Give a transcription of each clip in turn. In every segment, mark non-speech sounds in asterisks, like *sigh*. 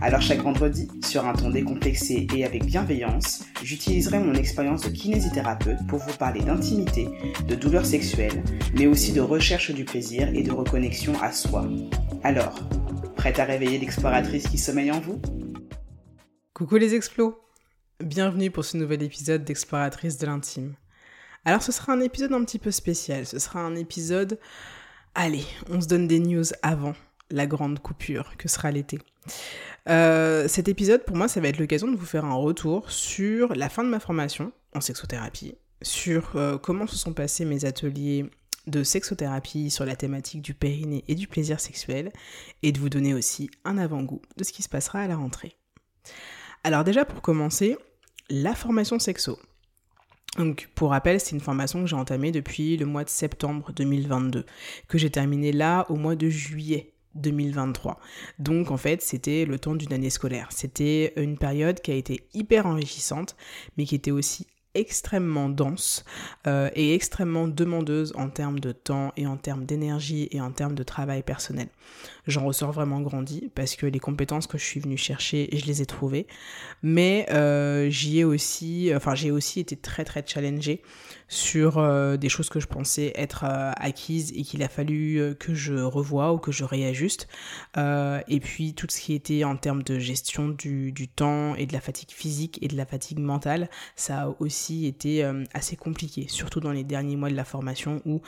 Alors chaque vendredi, sur un ton décomplexé et avec bienveillance, j'utiliserai mon expérience de kinésithérapeute pour vous parler d'intimité, de douleurs sexuelles, mais aussi de recherche du plaisir et de reconnexion à soi. Alors, prête à réveiller l'exploratrice qui sommeille en vous? Coucou les explos Bienvenue pour ce nouvel épisode d'Exploratrice de l'intime. Alors ce sera un épisode un petit peu spécial, ce sera un épisode... Allez, on se donne des news avant la grande coupure que sera l'été. Euh, cet épisode, pour moi, ça va être l'occasion de vous faire un retour sur la fin de ma formation en sexothérapie, sur euh, comment se sont passés mes ateliers de sexothérapie sur la thématique du périnée et du plaisir sexuel, et de vous donner aussi un avant-goût de ce qui se passera à la rentrée. Alors déjà, pour commencer, la formation sexo. Donc, pour rappel, c'est une formation que j'ai entamée depuis le mois de septembre 2022, que j'ai terminée là au mois de juillet 2023. Donc en fait, c'était le temps d'une année scolaire. C'était une période qui a été hyper enrichissante, mais qui était aussi extrêmement dense euh, et extrêmement demandeuse en termes de temps et en termes d'énergie et en termes de travail personnel. J'en ressors vraiment grandi parce que les compétences que je suis venue chercher, je les ai trouvées. Mais euh, j'y ai aussi, enfin j'ai aussi été très très challengée sur euh, des choses que je pensais être acquises et qu'il a fallu que je revoie ou que je réajuste. et puis tout ce qui était en termes de gestion du, du, temps et de la fatigue physique et de la fatigue mentale, ça a aussi été assez compliqué, surtout dans les derniers mois de la formation où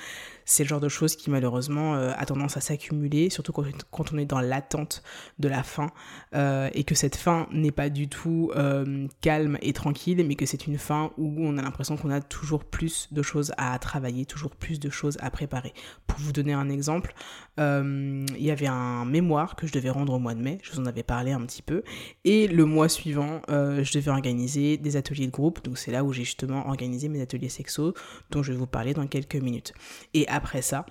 c'est le genre de choses qui malheureusement a tendance à s'accumuler, surtout quand, on est dans l'attente de la fin et que cette fin n'est pas du tout calme et tranquille, mais que c'est une fin où on a l'impression qu'on a toujours plus de choses à travailler, toujours plus de choses à préparer. Pour vous donner un exemple, euh, il y avait un mémoire que je devais rendre au mois de mai, je vous en avais parlé un petit peu, et le mois suivant, euh, je devais organiser des ateliers de groupe, donc c'est là où j'ai justement organisé mes ateliers sexo, dont je vais vous parler dans quelques minutes. Et après ça,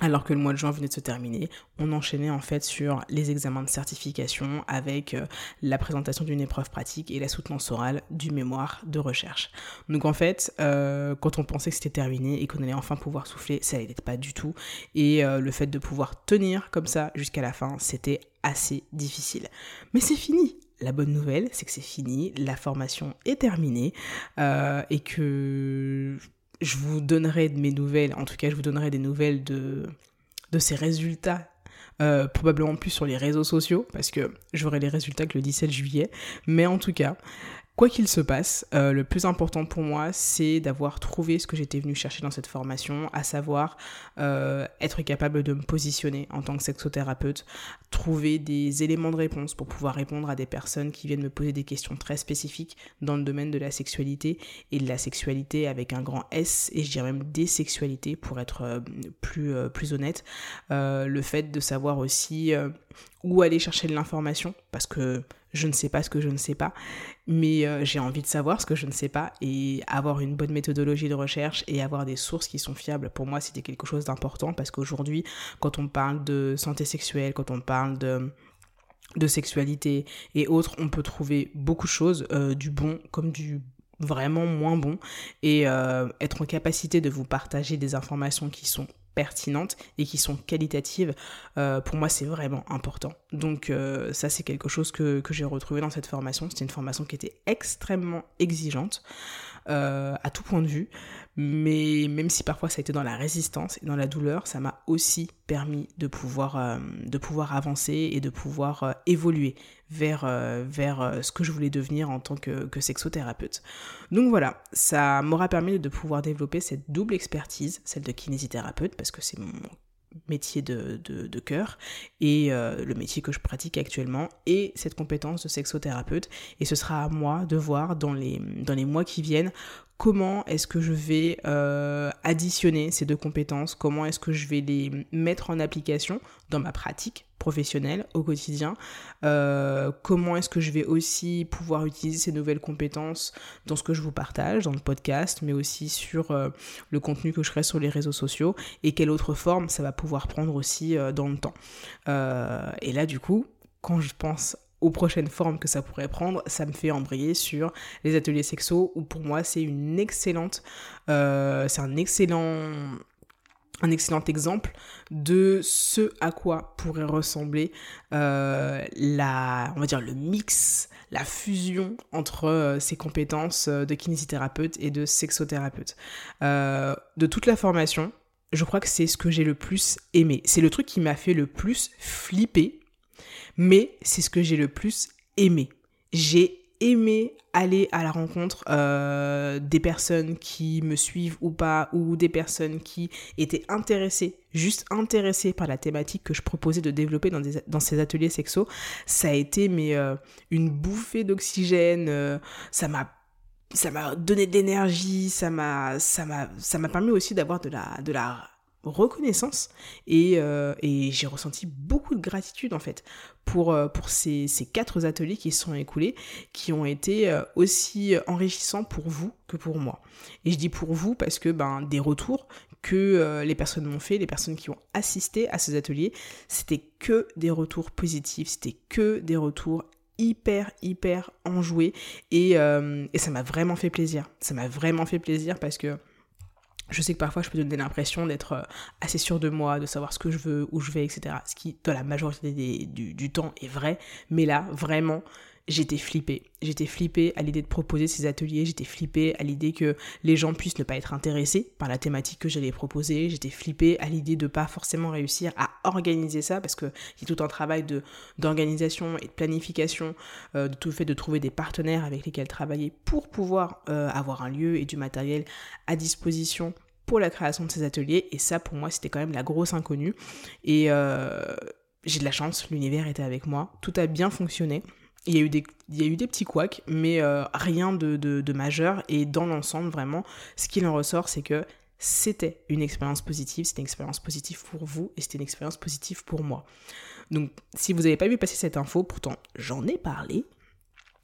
alors que le mois de juin venait de se terminer, on enchaînait en fait sur les examens de certification avec euh, la présentation d'une épreuve pratique et la soutenance orale du mémoire de recherche. Donc en fait, euh, quand on pensait que c'était terminé et qu'on allait enfin pouvoir souffler, ça n'allait pas du tout. Et euh, le fait de pouvoir tenir comme ça jusqu'à la fin, c'était assez difficile. Mais c'est fini la bonne nouvelle, c'est que c'est fini, la formation est terminée et que je vous donnerai de mes nouvelles, en tout cas je vous donnerai des nouvelles de, de ces résultats, euh, probablement plus sur les réseaux sociaux, parce que j'aurai les résultats que le 17 juillet, mais en tout cas, Quoi qu'il se passe, euh, le plus important pour moi, c'est d'avoir trouvé ce que j'étais venu chercher dans cette formation, à savoir euh, être capable de me positionner en tant que sexothérapeute, trouver des éléments de réponse pour pouvoir répondre à des personnes qui viennent me poser des questions très spécifiques dans le domaine de la sexualité et de la sexualité avec un grand S et je dirais même des sexualités pour être euh, plus, plus honnête. le fait de savoir aussi où aller chercher de l'information parce que je ne sais pas ce que je ne sais pas, mais euh, j'ai envie de savoir ce que je ne sais pas et avoir une bonne méthodologie de recherche et avoir des sources qui sont fiables, pour moi c'était quelque chose d'important parce qu'aujourd'hui quand on parle de santé sexuelle, quand on parle de sexualité et autres, on peut trouver beaucoup de choses, euh, du bon comme du vraiment moins bon, et euh, être en capacité de vous partager des informations qui sont pertinentes et qui sont qualitatives, pour moi c'est vraiment important. Donc euh, ça c'est quelque chose que, que j'ai retrouvé dans cette formation. C'était une formation qui était extrêmement exigeante euh, à tout point de vue, mais même si parfois ça a été dans la résistance et dans la douleur, ça m'a aussi permis de pouvoir, de pouvoir avancer et de pouvoir évoluer vers, vers ce que je voulais devenir en tant que, que sexothérapeute. Donc voilà, ça m'aura permis de pouvoir développer cette double expertise, celle de kinésithérapeute, parce que c'est mon métier de, de, cœur et euh, le métier que je pratique actuellement et cette compétence de sexothérapeute. Et ce sera à moi de voir dans les, dans les mois qui viennent comment est-ce que je vais euh, additionner ces deux compétences, comment est-ce que je vais les mettre en application dans ma pratique professionnel au quotidien, euh, comment est-ce que je vais aussi pouvoir utiliser ces nouvelles compétences dans ce que je vous partage, dans le podcast, mais aussi sur euh, le contenu que je crée sur les réseaux sociaux, et quelle autre forme ça va pouvoir prendre aussi euh, dans le temps. et là, du coup, quand je pense aux prochaines formes que ça pourrait prendre, ça me fait embrayer sur les ateliers sexo, où pour moi c'est une excellente, c'est un excellent un excellent exemple de ce à quoi pourrait ressembler euh, la, on va dire le mix, la fusion entre euh, ces compétences euh, de kinésithérapeute et de sexothérapeute. de toute la formation, je crois que c'est ce que j'ai le plus aimé. C'est le truc qui m'a fait le plus flipper, mais c'est ce que j'ai le plus aimé. J'ai aimé aller à la rencontre euh, des personnes qui me suivent ou pas, ou des personnes qui étaient intéressées, juste intéressées par la thématique que je proposais de développer dans, ces ateliers sexo, ça a été mais, euh, une bouffée d'oxygène, euh, ça m'a ça m'a donné de l'énergie, ça m'a ça m'a permis aussi d'avoir de la reconnaissance et, euh, et j'ai ressenti beaucoup de gratitude en fait pour, euh, ces, quatre ateliers qui se sont écoulés qui ont été euh, aussi enrichissants pour vous que pour moi. Et je dis pour vous parce que ben, des retours que les personnes m'ont fait, les personnes qui ont assisté à ces ateliers, c'était que des retours positifs, c'était que des retours hyper hyper enjoués et ça m'a vraiment fait plaisir. Ça m'a vraiment fait plaisir parce que je sais que parfois je peux donner l'impression d'être euh, assez sûr de moi, de savoir ce que je veux, où je vais, etc. Ce qui, dans la majorité du, du, temps, est vrai. Mais là, vraiment, j'étais flippée. J'étais flippée à l'idée de proposer ces ateliers, j'étais flippée à l'idée que les gens puissent ne pas être intéressés par la thématique que j'allais proposer, j'étais flippée à l'idée de pas forcément réussir à organiser ça parce que a tout un travail d'organisation et de planification, euh, de tout le fait de trouver des partenaires avec lesquels travailler pour pouvoir euh, avoir un lieu et du matériel à disposition pour la création de ces ateliers et ça pour moi c'était quand même la grosse inconnue et euh, j'ai de la chance, l'univers était avec moi, tout a bien fonctionné. Il y, a eu des, petits couacs, mais euh, rien de, de, majeur. Et dans l'ensemble, vraiment, ce qu'il en ressort, c'est que c'était une expérience positive, c'était une expérience positive pour vous et c'était une expérience positive pour moi. Donc, si vous n'avez pas vu passer cette info, pourtant j'en ai parlé,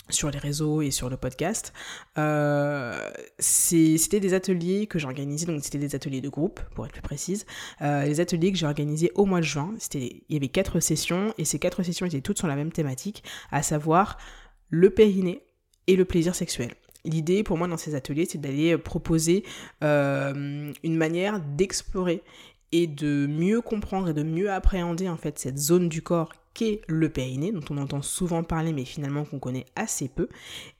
sur les réseaux et sur le podcast. Euh, c'était des ateliers que j'ai organisés, donc c'était des ateliers de groupe, pour être plus précise. Euh, les ateliers que j'ai organisés au mois de juin, il y avait quatre sessions, et ces quatre sessions étaient toutes sur la même thématique, à savoir le périnée et le plaisir sexuel. L'idée pour moi dans ces ateliers, c'est d'aller proposer euh, une manière d'explorer et de mieux comprendre et de mieux appréhender en fait cette zone du corps qu'est le périnée, dont on entend souvent parler mais finalement qu'on connaît assez peu,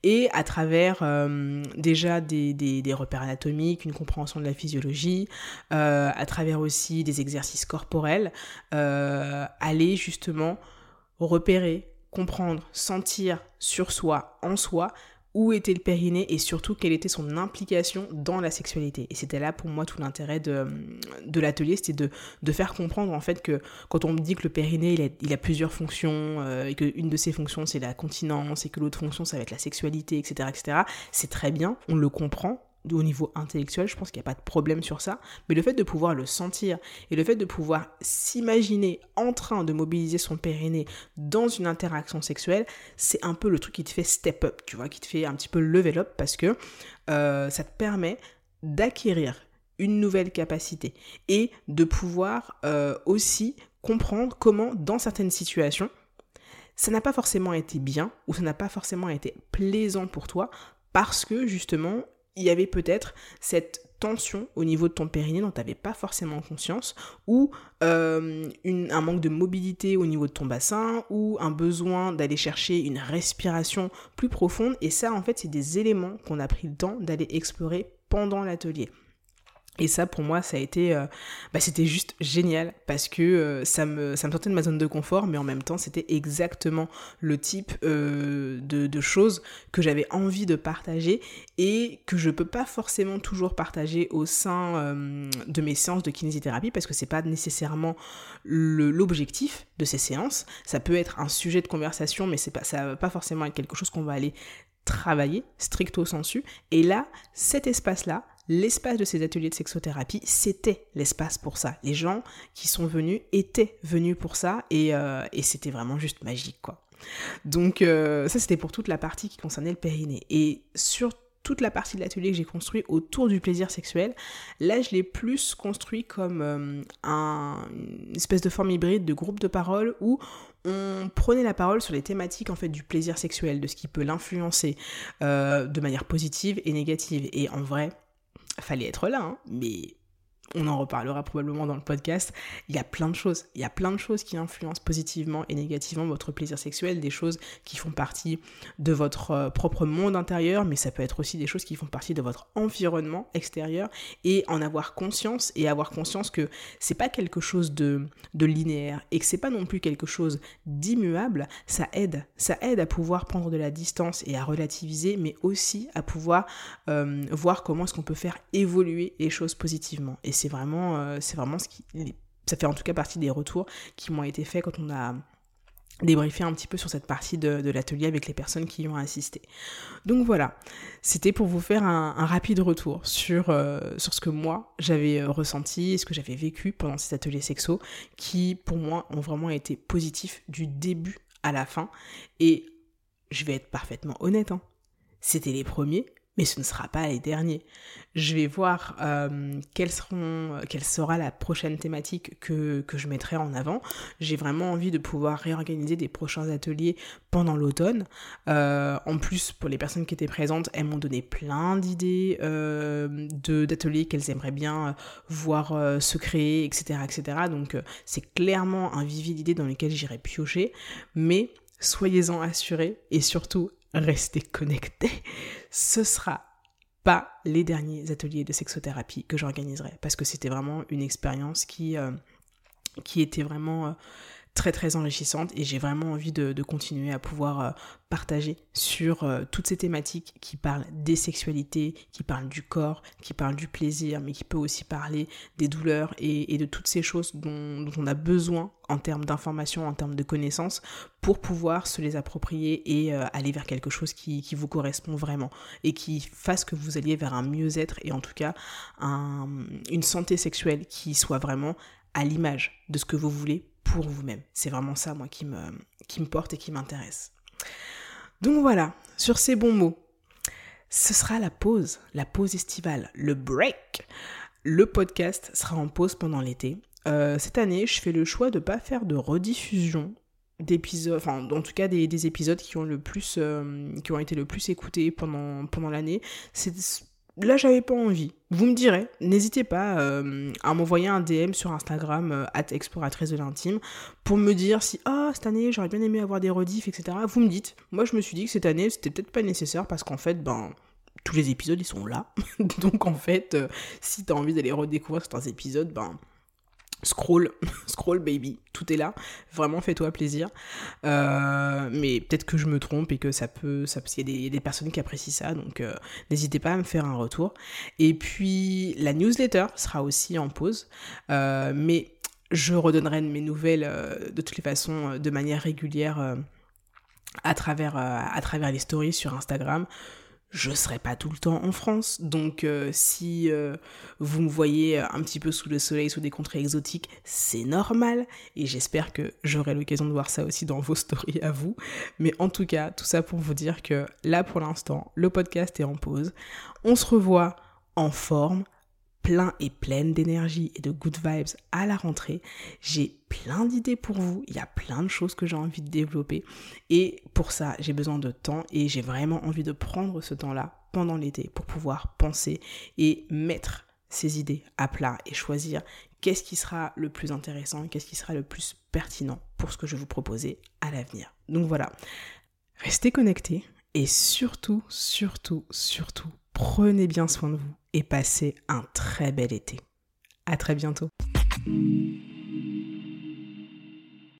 et à travers euh, déjà des, repères anatomiques, une compréhension de la physiologie, euh, à travers aussi des exercices corporels, euh, aller justement repérer, comprendre, sentir sur soi, en soi, où était le périnée et surtout quelle était son implication dans la sexualité. Et c'était là pour moi tout l'intérêt de, de l'atelier, c'était de, de, faire comprendre en fait que quand on me dit que le périnée il a, plusieurs fonctions euh, et qu'une de ses fonctions c'est la continence et que l'autre fonction ça va être la sexualité, etc., etc., c'est très bien, on le comprend, au niveau intellectuel, je pense qu'il n'y a pas de problème sur ça, mais le fait de pouvoir le sentir et le fait de pouvoir s'imaginer en train de mobiliser son périnée dans une interaction sexuelle, c'est un peu le truc qui te fait step up, tu vois, qui te fait un petit peu level up parce que euh, ça te permet d'acquérir une nouvelle capacité et de pouvoir euh, aussi comprendre comment dans certaines situations, ça n'a pas forcément été bien ou ça n'a pas forcément été plaisant pour toi parce que justement il y avait peut-être cette tension au niveau de ton périnée dont tu n'avais pas forcément conscience, ou euh, un manque de mobilité au niveau de ton bassin, ou un besoin d'aller chercher une respiration plus profonde. Et ça, en fait, c'est des éléments qu'on a pris le temps d'aller explorer pendant l'atelier. Et ça, pour moi, ça a été, euh, bah, c'était juste génial parce que euh, ça me, ça me sortait de ma zone de confort, mais en même temps, c'était exactement le type euh, de, de, choses que j'avais envie de partager et que je peux pas forcément toujours partager au sein de mes séances de kinésithérapie parce que c'est pas nécessairement l'objectif de ces séances. Ça peut être un sujet de conversation, mais c'est pas, ça va pas forcément être quelque chose qu'on va aller travailler stricto sensu. Et là, cet espace-là, l'espace de ces ateliers de sexothérapie, c'était l'espace pour ça. Les gens qui sont venus étaient venus pour ça et, euh, et c'était vraiment juste magique, quoi. Donc euh, ça, c'était pour toute la partie qui concernait le périnée. Et sur toute la partie de l'atelier que j'ai construit autour du plaisir sexuel, là je l'ai plus construit comme euh, un, une espèce de forme hybride de groupe de parole où on prenait la parole sur les thématiques en fait du plaisir sexuel, de ce qui peut l'influencer de manière positive et négative. Et en vrai, fallait être là, hein, mais on en reparlera probablement dans le podcast, il y a plein de choses. Il y a plein de choses qui influencent positivement et négativement votre plaisir sexuel, des choses qui font partie de votre euh, propre monde intérieur, mais ça peut être aussi des choses qui font partie de votre environnement extérieur et en avoir conscience et avoir conscience que c'est pas quelque chose de, linéaire et que c'est pas non plus quelque chose d'immuable, ça aide. Ça aide à pouvoir prendre de la distance et à relativiser, mais aussi à pouvoir euh, voir comment est-ce qu'on peut faire évoluer les choses positivement. C'est vraiment, euh, c'est vraiment ce qui. Ça fait en tout cas partie des retours qui m'ont été faits quand on a débriefé un petit peu sur cette partie de, l'atelier avec les personnes qui y ont assisté. Donc voilà, c'était pour vous faire un, rapide retour sur, euh, sur ce que moi j'avais euh, ressenti ce que j'avais vécu pendant ces ateliers sexo qui pour moi ont vraiment été positifs du début à la fin. Et je vais être parfaitement honnête, hein, c'était les premiers, mais ce ne sera pas les derniers. Je vais voir euh, quelles seront, quelle sera la prochaine thématique que, je mettrai en avant. J'ai vraiment envie de pouvoir réorganiser des prochains ateliers pendant l'automne. Euh, en plus, pour les personnes qui étaient présentes, elles m'ont donné plein d'idées euh, d'ateliers qu'elles aimeraient bien voir euh, se créer, etc. etc. Donc c'est clairement un vivier d'idées dans lesquelles j'irai piocher. Mais soyez-en assurés et surtout restez connectés. Ce sera pas les derniers ateliers de sexothérapie que j'organiserai parce que c'était vraiment une expérience qui, euh, était vraiment euh, très très enrichissante et j'ai vraiment envie de, continuer à pouvoir euh, partager sur euh, toutes ces thématiques qui parlent des sexualités, qui parlent du corps, qui parlent du plaisir, mais qui peut aussi parler des douleurs et, de toutes ces choses dont, on a besoin en termes d'information, en termes de connaissances, pour pouvoir se les approprier et euh, aller vers quelque chose qui, vous correspond vraiment et qui fasse que vous alliez vers un mieux-être et en tout cas une santé sexuelle qui soit vraiment à l'image de ce que vous voulez pour vous-même. C'est vraiment ça, moi, qui me, qui me porte et qui m'intéresse. Donc voilà, sur ces bons mots, ce sera la pause, la pause estivale, le break. Le podcast sera en pause pendant l'été. Euh, cette année, je fais le choix de ne pas faire de rediffusion d'épisodes, enfin en tout cas des, épisodes qui ont le plus, euh, qui ont été le plus écoutés pendant, pendant l'année. Là j'avais pas envie. Vous me direz, n'hésitez pas euh, à m'envoyer un DM sur Instagram, euh, exploratrice de l'intime, pour me dire si, ah, cette année j'aurais bien aimé avoir des rediffs, etc. Vous me dites. Moi je me suis dit que cette année c'était peut-être pas nécessaire parce qu'en fait, ben, tous les épisodes ils sont là. *laughs* Donc en fait, euh, si t'as envie d'aller redécouvrir certains épisodes, ben, Scroll, *laughs* scroll baby, tout est là. Vraiment, fais-toi plaisir. Euh, mais peut-être que je me trompe et que ça peut, ça, qu'il y, a des personnes qui apprécient ça, donc euh, n'hésitez pas à me faire un retour. Et puis la newsletter sera aussi en pause, euh, mais je redonnerai mes nouvelles de toutes les façons de manière régulière à travers les stories sur Instagram je serai pas tout le temps en France. Donc euh, si euh, vous me voyez un petit peu sous le soleil, sous des contrées exotiques, c'est normal. Et j'espère que j'aurai l'occasion de voir ça aussi dans vos stories à vous. Mais en tout cas, tout ça pour vous dire que là pour l'instant, le podcast est en pause. On se revoit en forme plein et pleine d'énergie et de good vibes à la rentrée. J'ai plein d'idées pour vous, il y a plein de choses que j'ai envie de développer et pour ça j'ai besoin de temps et j'ai vraiment envie de prendre ce temps-là pendant l'été pour pouvoir penser et mettre ces idées à plat et choisir qu'est-ce qui sera le plus intéressant qu'est-ce qui sera le plus pertinent pour ce que je vais vous proposer à l'avenir. Donc voilà, restez connectés et surtout, surtout, surtout, prenez bien soin de vous et passez un très bel été. À très bientôt.